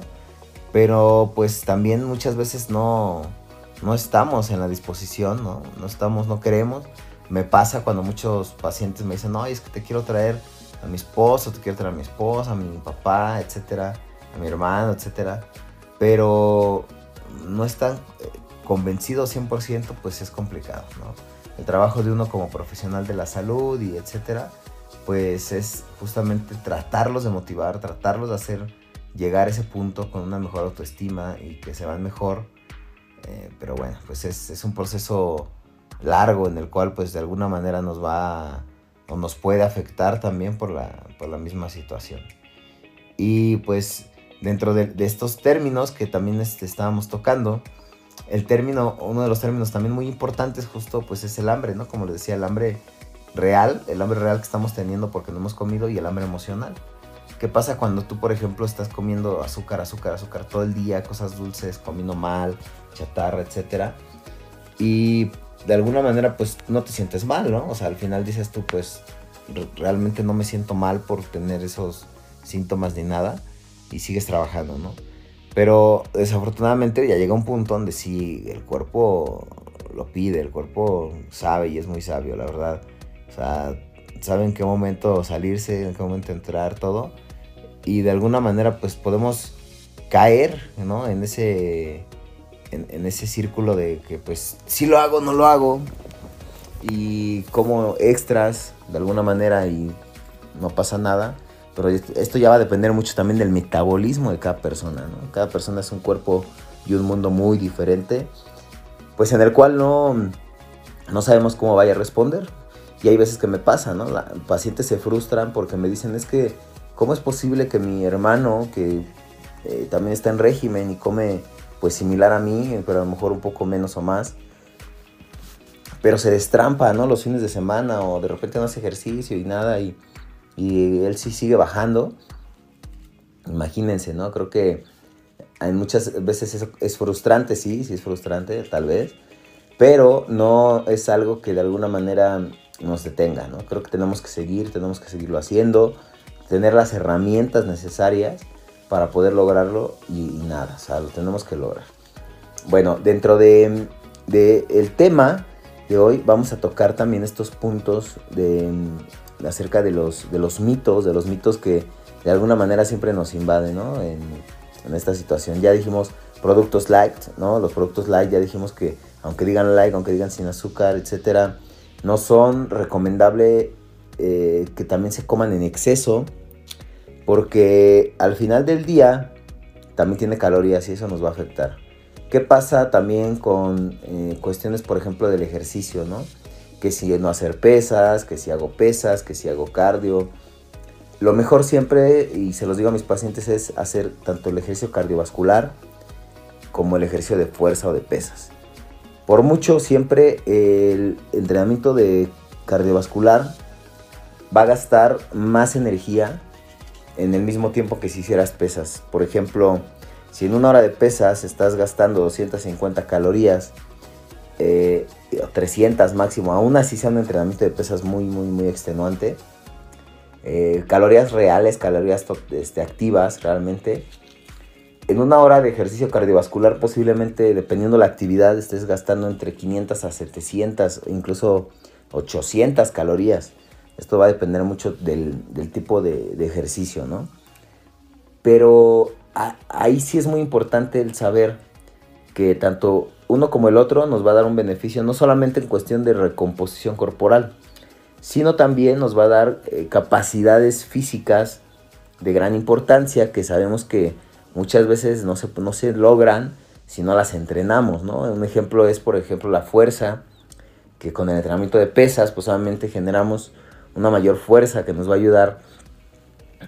Pero pues también muchas veces no, no estamos en la disposición, ¿no? No estamos, no queremos. Me pasa cuando muchos pacientes me dicen, no, es que te quiero traer a mi esposo, te quiero traer a mi esposa, a mi papá, etcétera, a mi hermano, etcétera. Pero no están eh, convencidos 100%, pues es complicado, ¿no? El trabajo de uno como profesional de la salud y etcétera, pues es justamente tratarlos de motivar, tratarlos de hacer llegar a ese punto con una mejor autoestima y que se van mejor eh, pero bueno, pues es, un proceso largo en el cual pues de alguna manera nos va o nos puede afectar también por la, por la misma situación. Y pues dentro de, estos términos que también este, estábamos tocando, el término, uno de los términos también muy importantes justo pues es el hambre, ¿no? Como les decía, el hambre real, el hambre real que estamos teniendo porque no hemos comido y el hambre emocional. ¿Qué pasa cuando tú, por ejemplo, estás comiendo azúcar, azúcar, azúcar todo el día, cosas dulces, comiendo mal, chatarra, etcétera? Y de alguna manera, pues no te sientes mal, ¿no? O sea, al final dices tú, pues realmente no me siento mal por tener esos síntomas ni nada y sigues trabajando, ¿no? Pero desafortunadamente ya llega un punto donde sí el cuerpo lo pide, el cuerpo sabe y es muy sabio, la verdad. O sea, sabe en qué momento salirse, en qué momento entrar, todo y de alguna manera pues podemos caer, ¿no? En ese, en, ese círculo de que pues si lo hago, no lo hago y como extras de alguna manera y no pasa nada. Pero esto ya va a depender mucho también del metabolismo de cada persona, ¿no? Cada persona es un cuerpo y un mundo muy diferente, pues en el cual no, no sabemos cómo vaya a responder. Y hay veces que me pasa, ¿no? Los pacientes se frustran porque me dicen es que ¿Cómo es posible que mi hermano, que eh, también está en régimen y come pues similar a mí, pero a lo mejor un poco menos o más, pero se destrampa, ¿no? Los fines de semana o de repente no hace ejercicio y nada y, él sí sigue bajando. Imagínense, ¿no? Creo que hay muchas veces es, frustrante, sí, sí es frustrante, tal vez, pero no es algo que de alguna manera nos detenga, ¿no? Creo que tenemos que seguir, tenemos que seguirlo haciendo tener las herramientas necesarias para poder lograrlo y, nada, o sea, lo tenemos que lograr. Bueno, dentro de, el tema de hoy vamos a tocar también estos puntos de, acerca de los, de los mitos, de los mitos que de alguna manera siempre nos invaden. En, esta situación. Ya dijimos productos light, ¿no? Los productos light ya dijimos que aunque digan light, aunque digan sin azúcar, etcétera, no son recomendables eh, que también se coman en exceso porque al final del día también tiene calorías y eso nos va a afectar. ¿Qué pasa también con eh, cuestiones, por ejemplo, del ejercicio, ¿no? Que si no hacer pesas, que si hago pesas, que si hago cardio. Lo mejor siempre, y se los digo a mis pacientes, es hacer tanto el ejercicio cardiovascular como el ejercicio de fuerza o de pesas. Por mucho, siempre el entrenamiento de cardiovascular va a gastar más energía en el mismo tiempo que si hicieras pesas. Por ejemplo, si en una hora de pesas estás gastando 250 calorías, eh, 300 máximo, aún así sea un entrenamiento de pesas muy, muy, muy extenuante, eh, calorías reales, calorías este, activas realmente, en una hora de ejercicio cardiovascular posiblemente, dependiendo la actividad, estés gastando entre 500 a 700, incluso 800 calorías. Esto va a depender mucho del, tipo de, ejercicio, ¿no? Pero ahí sí es muy importante el saber que tanto uno como el otro nos va a dar un beneficio, no solamente en cuestión de recomposición corporal, sino también nos va a dar eh, capacidades físicas de gran importancia que sabemos que muchas veces no se, no se logran si no las entrenamos, ¿no? Un ejemplo es, por ejemplo, la fuerza, que con el entrenamiento de pesas, pues obviamente generamos una mayor fuerza que nos va a ayudar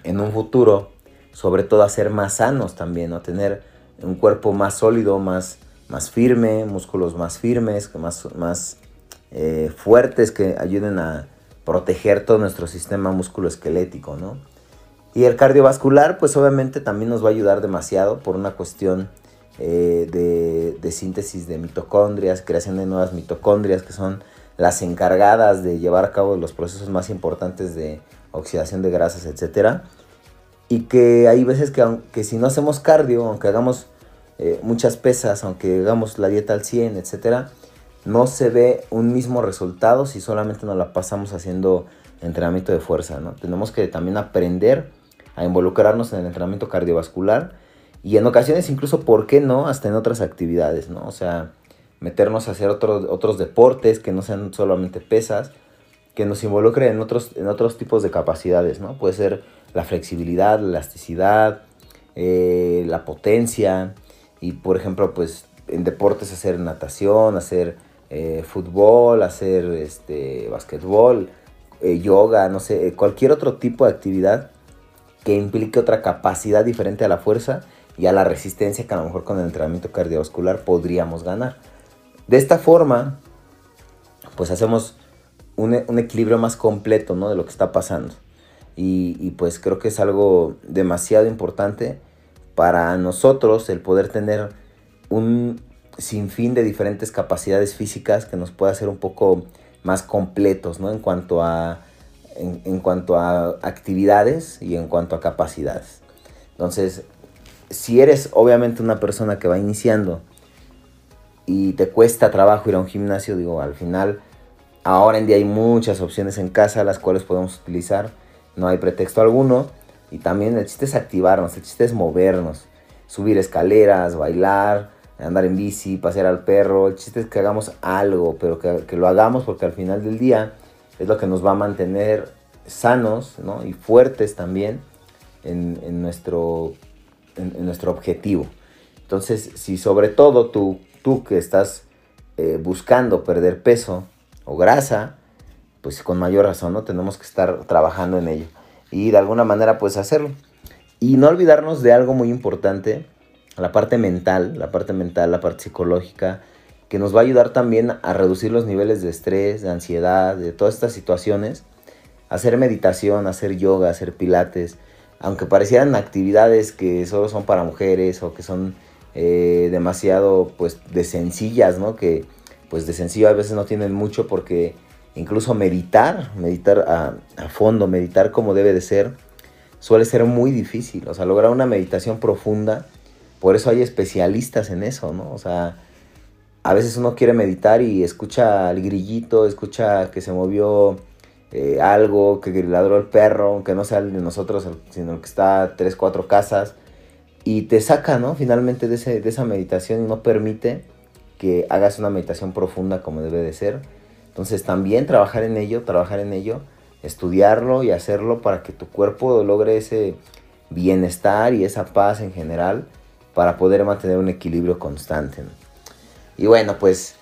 en un futuro, sobre todo a ser más sanos también, a tener un cuerpo más sólido, más, más firme, músculos más firmes, más, más eh, fuertes que ayuden a proteger todo nuestro sistema musculoesquelético, ¿no? Y el cardiovascular, pues obviamente también nos va a ayudar demasiado por una cuestión eh, de, de, síntesis de mitocondrias, creación de nuevas mitocondrias que son las encargadas de llevar a cabo los procesos más importantes de oxidación de grasas, etc. Y que hay veces que, aunque si no hacemos cardio, aunque hagamos eh, muchas pesas, aunque hagamos la dieta al 100, etc., no se ve un mismo resultado si solamente nos la pasamos haciendo entrenamiento de fuerza, ¿no? Tenemos que también aprender a involucrarnos en el entrenamiento cardiovascular y en ocasiones incluso, ¿por qué no? Hasta en otras actividades, ¿no? O sea, meternos a hacer otros deportes que no sean solamente pesas, que nos involucren en otros, en otros tipos de capacidades, ¿no? Puede ser la flexibilidad, la elasticidad, eh, la potencia y, por ejemplo, pues en deportes hacer natación, hacer eh, fútbol, hacer este, basquetbol, eh, yoga, no sé, cualquier otro tipo de actividad que implique otra capacidad diferente a la fuerza y a la resistencia que a lo mejor con el entrenamiento cardiovascular podríamos ganar. De esta forma, pues hacemos un, equilibrio más completo ¿no? de lo que está pasando. Y, y, pues creo que es algo demasiado importante para nosotros el poder tener un sinfín de diferentes capacidades físicas que nos pueda hacer un poco más completos ¿no? en cuanto a en, cuanto a actividades y en cuanto a capacidades. Entonces, si eres obviamente una persona que va iniciando y te cuesta trabajo ir a un gimnasio, digo, al final, ahora en día hay muchas opciones en casa las cuales podemos utilizar, no hay pretexto alguno. Y también el chiste es activarnos, el chiste es movernos, subir escaleras, bailar, andar en bici, pasear al perro. El chiste es que hagamos algo, pero que, lo hagamos porque al final del día es lo que nos va a mantener sanos y fuertes también en, nuestro, en, nuestro objetivo. Entonces, si sobre todo tú, tú que estás eh, buscando perder peso o grasa, pues con mayor razón, ¿no? Tenemos que estar trabajando en ello. Y de alguna manera, pues hacerlo. Y no olvidarnos de algo muy importante, la parte mental, la parte mental, la parte psicológica, que nos va a ayudar también a reducir los niveles de estrés, de ansiedad, de todas estas situaciones. Hacer meditación, hacer yoga, hacer pilates, aunque parecieran actividades que solo son para mujeres o que son eh, demasiado pues de sencillas, ¿no? Que pues de sencillo a veces no tienen mucho porque incluso meditar, meditar a, fondo, meditar como debe de ser, suele ser muy difícil. O sea, lograr una meditación profunda, por eso hay especialistas en eso, ¿no? O sea, a veces uno quiere meditar y escucha el grillito, escucha que se movió eh, algo, que ladró el perro, que no sea el de nosotros, sino el que está a tres, cuatro casas, y te saca, ¿no? Finalmente de, ese, de esa meditación y no permite que hagas una meditación profunda como debe de ser. Entonces también trabajar en ello, trabajar en ello, estudiarlo y hacerlo para que tu cuerpo logre ese bienestar y esa paz en general para poder mantener un equilibrio constante. Y bueno, pues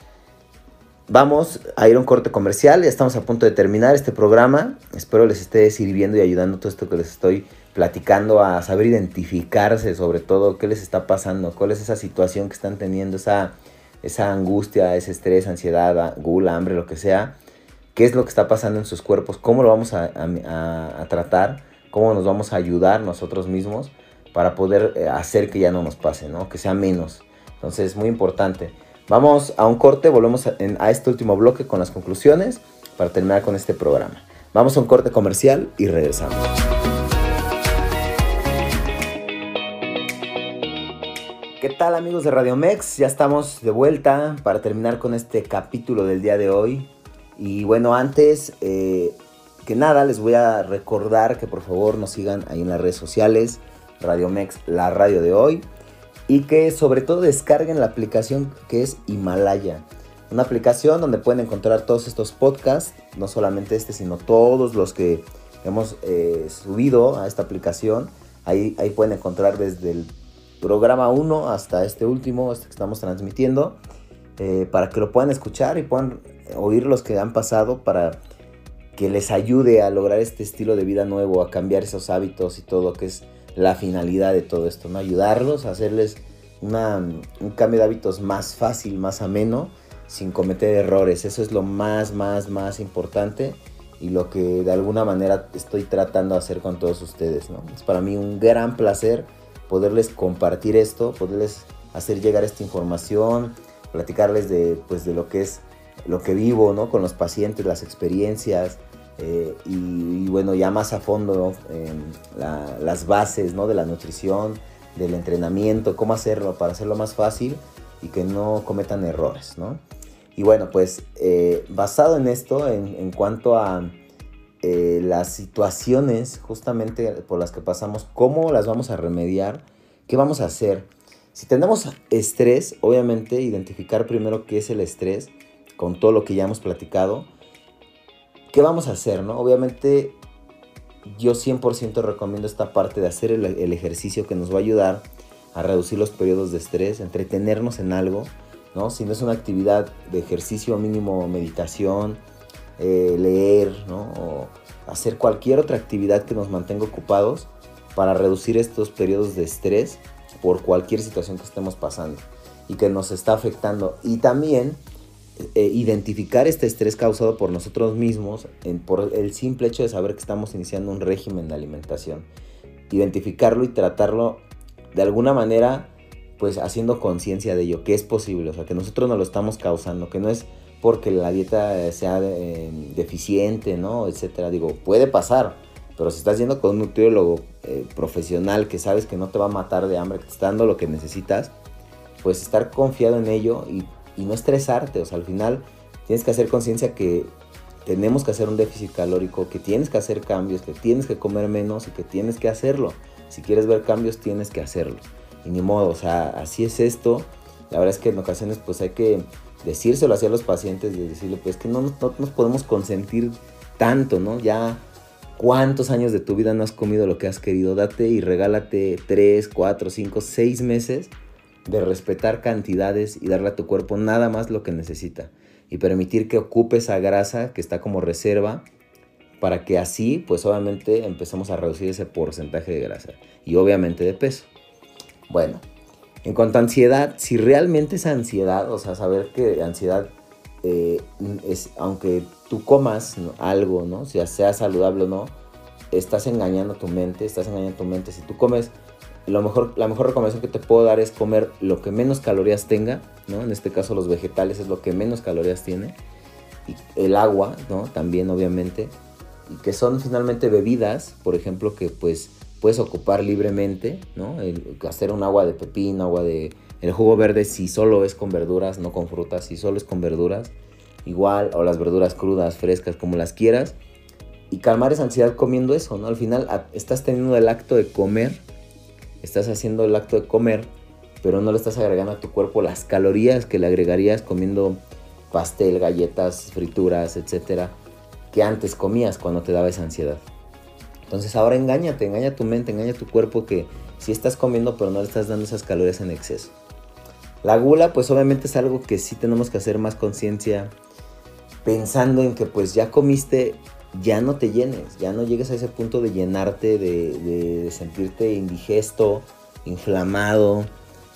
vamos a ir a un corte comercial. Ya estamos a punto de terminar este programa. Espero les esté sirviendo y ayudando todo esto que les estoy platicando a saber identificarse sobre todo qué les está pasando, cuál es esa situación que están teniendo, esa, esa angustia, ese estrés, ansiedad, gula, hambre, lo que sea. ¿Qué es lo que está pasando en sus cuerpos? ¿Cómo lo vamos a, tratar? ¿Cómo nos vamos a ayudar nosotros mismos para poder eh, hacer que ya no nos pase, ¿no? Que sea menos. Entonces, es muy importante. Vamos a un corte, volvemos a, este último bloque con las conclusiones para terminar con este programa. Vamos a un corte comercial y regresamos. ¿Qué tal amigos de Radio Mex? Ya estamos de vuelta para terminar con este capítulo del día de hoy. Y bueno, antes eh, que nada les voy a recordar que por favor nos sigan ahí en las redes sociales. Radio Mex, la radio de hoy y que sobre todo descarguen la aplicación que es Himalaya. una aplicación donde pueden encontrar todos estos podcasts, no solamente este, sino todos los que hemos eh, subido a esta aplicación. Ahí, ahí pueden encontrar desde el programa 1 hasta este último, este que estamos transmitiendo, eh, para que lo puedan escuchar y puedan oír los que han pasado para que les ayude a lograr este estilo de vida nuevo, a cambiar esos hábitos y todo, que es la finalidad de todo esto, ¿no? Ayudarlos a hacerles un cambio de hábitos más fácil, más ameno, sin cometer errores. Eso es lo más, más, más importante y lo que de alguna manera estoy tratando de hacer con todos ustedes, ¿no? Es para mí un gran placer poderles compartir esto, poderles hacer llegar esta información, platicarles de, pues, de lo que es lo que vivo, ¿no? Con los pacientes, las experiencias, eh, y, bueno, ya más a fondo las bases ¿no? de la nutrición, del entrenamiento, cómo hacerlo para hacerlo más fácil y que no cometan errores. ¿no? Y bueno, pues eh, basado en esto, en, cuanto a eh, las situaciones justamente por las que pasamos, cómo las vamos a remediar, qué vamos a hacer. Si tenemos estrés, obviamente identificar primero qué es el estrés con todo lo que ya hemos platicado ¿Qué vamos a hacer? No? Obviamente yo 100% recomiendo esta parte de hacer el, ejercicio que nos va a ayudar a reducir los periodos de estrés, entretenernos en algo, ¿no? Si no es una actividad de ejercicio mínimo, meditación, eh, leer. O hacer cualquier otra actividad que nos mantenga ocupados para reducir estos periodos de estrés por cualquier situación que estemos pasando y que nos está afectando. Y también eh, identificar este estrés causado por nosotros mismos por el simple hecho de saber que estamos iniciando un régimen de alimentación. Identificarlo y tratarlo de alguna manera, pues haciendo conciencia de ello, que es posible, o sea, que nosotros no lo estamos causando, que no es porque la dieta sea eh, deficiente, ¿no? Etcétera. Digo, puede pasar, pero si estás yendo con un nutriólogo eh, profesional que sabes que no te va a matar de hambre, que te está dando lo que necesitas, pues estar confiado en ello y y no estresarte. O sea, al final tienes que hacer conciencia que tenemos que hacer un déficit calórico, que tienes que hacer cambios, que tienes que comer menos y que tienes que hacerlo. Si quieres ver cambios, tienes que hacerlo. Y ni modo, o sea, así es esto. La verdad es que en ocasiones pues hay que decírselo así a los pacientes y decirle pues que no, no nos podemos consentir tanto, ¿no? Ya cuántos años de tu vida no has comido lo que has querido, date y regálate 3, 4, 5, 6 meses de respetar cantidades y darle a tu cuerpo nada más lo que necesita y permitir que ocupe esa grasa que está como reserva para que así pues obviamente empecemos a reducir ese porcentaje de grasa y obviamente de peso. Bueno, en cuanto a ansiedad, si realmente esa ansiedad, o sea, saber que ansiedad eh, es, aunque tú comas algo, ¿no? sea, sea saludable o no, estás engañando tu mente, estás engañando tu mente. Si tú comes lo mejor, la mejor recomendación que te puedo dar es comer lo que menos calorías tenga, ¿no? En este caso los vegetales es lo que menos calorías tiene. Y el agua, ¿no? También obviamente. Y que son finalmente bebidas, por ejemplo, que pues puedes ocupar libremente, ¿no? hacer un agua de pepino, agua de... El jugo verde si solo es con verduras, no con frutas, si solo es con verduras, igual, o las verduras crudas, frescas, como las quieras. Y calmar esa ansiedad comiendo eso, ¿no? Al final estás teniendo el acto de comer estás haciendo el acto de comer, pero no le estás agregando a tu cuerpo las calorías que le agregarías comiendo pastel, galletas, frituras, etcétera, que antes comías cuando te daba esa ansiedad. Entonces ahora engáñate, engaña tu mente, engaña tu cuerpo que si estás comiendo pero no le estás dando esas calorías en exceso. La gula pues obviamente es algo que sí tenemos que hacer más conciencia pensando en que pues ya comiste ya no te llenes, ya no llegues a ese punto de llenarte, de, sentirte indigesto, inflamado,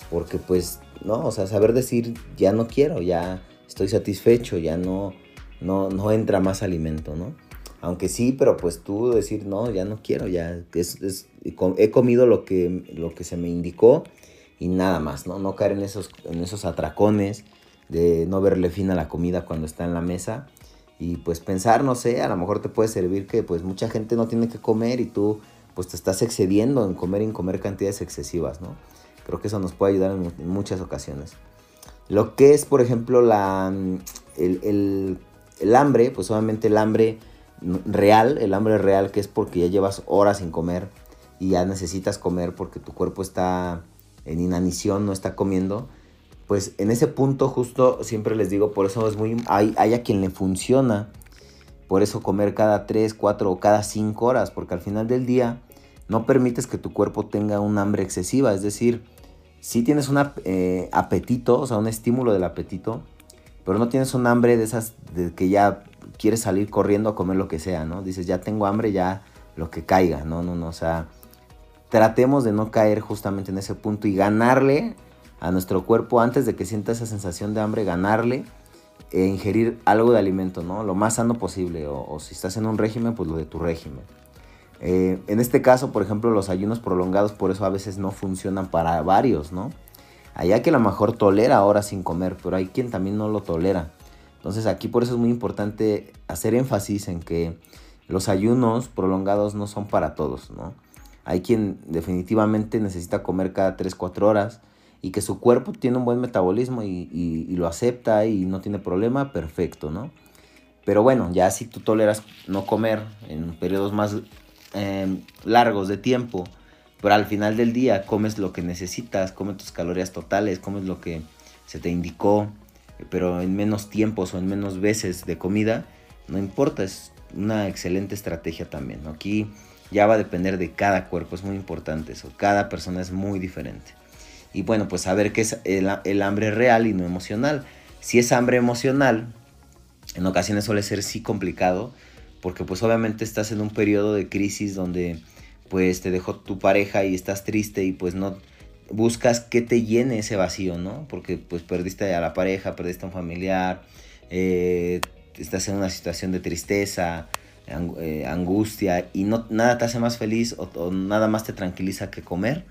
porque pues, no, o sea, saber decir, ya no quiero, ya estoy satisfecho, ya no, no, no entra más alimento, ¿no? Aunque sí, pero pues tú decir, no, ya no quiero, ya es, he comido lo que, lo que se me indicó y nada más, ¿no? No caer en esos, en esos atracones de no verle fin a la comida cuando está en la mesa y pues pensar, no sé, a lo mejor te puede servir que pues mucha gente no tiene que comer y tú pues te estás excediendo en comer y en comer cantidades excesivas, ¿no? Creo que eso nos puede ayudar en, muchas ocasiones. Lo que es, por ejemplo, la, el, el, hambre, pues obviamente el hambre real, el hambre real que es porque ya llevas horas sin comer y ya necesitas comer porque tu cuerpo está en inanición, no está comiendo, pues en ese punto justo siempre les digo, por eso es muy, hay, hay a quien le funciona, por eso comer cada 3, 4 o cada 5 horas, porque al final del día no permites que tu cuerpo tenga un hambre excesiva, es decir, si tienes un eh, apetito, o sea, un estímulo del apetito, pero no tienes un hambre de esas de que ya quieres salir corriendo a comer lo que sea, ¿no? Dices, ya tengo hambre, ya lo que caiga, no, no, no, o sea, tratemos de no caer justamente en ese punto y ganarle a nuestro cuerpo antes de que sienta esa sensación de hambre, ganarle e ingerir algo de alimento, ¿no? Lo más sano posible, o, si estás en un régimen, pues lo de tu régimen. Eh, en este caso, por ejemplo, los ayunos prolongados, por eso a veces no funcionan para varios, ¿no? Allá que a lo mejor tolera ahora sin comer, pero hay quien también no lo tolera. Entonces aquí por eso es muy importante hacer énfasis en que los ayunos prolongados no son para todos, ¿no? Hay quien definitivamente necesita comer cada 3-4 horas y que su cuerpo tiene un buen metabolismo y, lo acepta y no tiene problema, perfecto, ¿no? Pero bueno, ya si tú toleras no comer en periodos más em, largos de tiempo, pero al final del día comes lo que necesitas, comes tus calorías totales, comes lo que se te indicó, pero en menos tiempos o en menos veces de comida, no importa, es una excelente estrategia también. Aquí ya va a depender de cada cuerpo, es muy importante eso. Cada persona es muy diferente. Y bueno, pues saber qué es el, hambre real y no emocional. Si es hambre emocional, en ocasiones suele ser sí complicado, porque pues obviamente estás en un periodo de crisis donde pues te dejó tu pareja y estás triste y pues no buscas que te llene ese vacío, ¿no? Porque pues perdiste a la pareja, perdiste a un familiar, eh, estás en una situación de tristeza, eh, angustia y no, nada te hace más feliz o, nada más te tranquiliza que comer,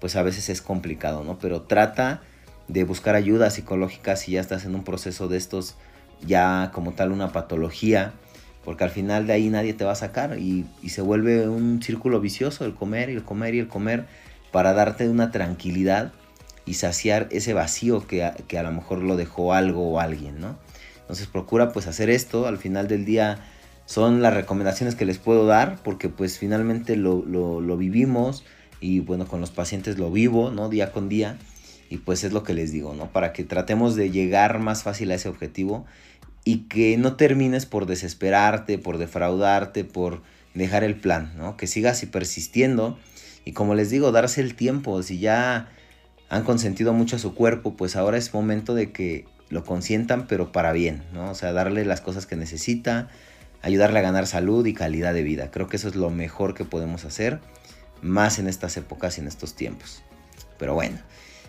pues a veces es complicado, ¿no? Pero trata de buscar ayuda psicológica si ya estás en un proceso de estos, ya como tal una patología, porque al final de ahí nadie te va a sacar y, se vuelve un círculo vicioso el comer y el comer y el comer para darte una tranquilidad y saciar ese vacío que a, que a lo mejor lo dejó algo o alguien, ¿no? Entonces procura pues hacer esto, al final del día son las recomendaciones que les puedo dar porque pues finalmente lo, vivimos y bueno, con los pacientes lo vivo, ¿no? Día con día y pues es lo que les digo, ¿no? Para que tratemos de llegar más fácil a ese objetivo y que no termines por desesperarte, por defraudarte, por dejar el plan, ¿no? Que sigas y persistiendo y como les digo, darse el tiempo, si ya han consentido mucho a su cuerpo, pues ahora es momento de que lo consientan, pero para bien, ¿no? O sea, darle las cosas que necesita, ayudarle a ganar salud y calidad de vida. Creo que eso es lo mejor que podemos hacer, más en estas épocas y en estos tiempos. Pero bueno,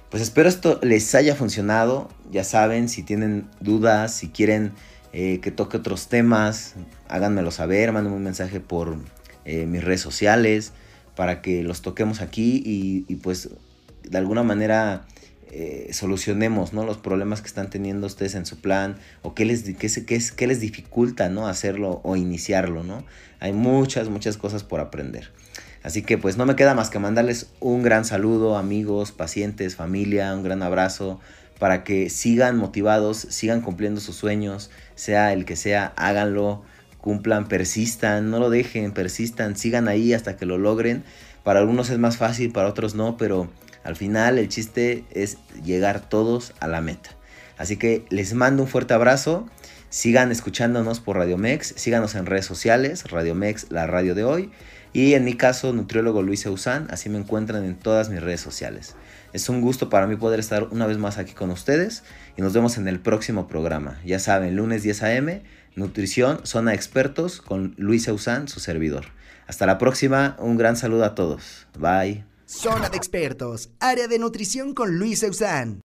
pues espero esto les haya funcionado. Ya saben, si tienen dudas, si quieren eh, que toque otros temas, háganmelo saber, mándenme un mensaje por eh, mis redes sociales para que los toquemos aquí y, pues de alguna manera eh, solucionemos ¿no? los problemas que están teniendo ustedes en su plan o qué les, qué, qué les dificulta ¿no? hacerlo o iniciarlo. ¿no? Hay muchas, muchas cosas por aprender. Así que pues no me queda más que mandarles un gran saludo, amigos, pacientes, familia, un gran abrazo para que sigan motivados, sigan cumpliendo sus sueños, sea el que sea, háganlo, cumplan, persistan, no lo dejen, persistan, sigan ahí hasta que lo logren. Para algunos es más fácil, para otros no, pero al final el chiste es llegar todos a la meta. Así que les mando un fuerte abrazo. Sigan escuchándonos por Radio Mex, síganos en redes sociales, Radio Mex, la radio de hoy. Y en mi caso, nutriólogo Luis Eusán, así me encuentran en todas mis redes sociales. Es un gusto para mí poder estar una vez más aquí con ustedes y nos vemos en el próximo programa. Ya saben, lunes 10 a.m., Nutrición, Zona Expertos con Luis Eusán, su servidor. Hasta la próxima, un gran saludo a todos. Bye. Zona de expertos, área de nutrición con Luis Eusán.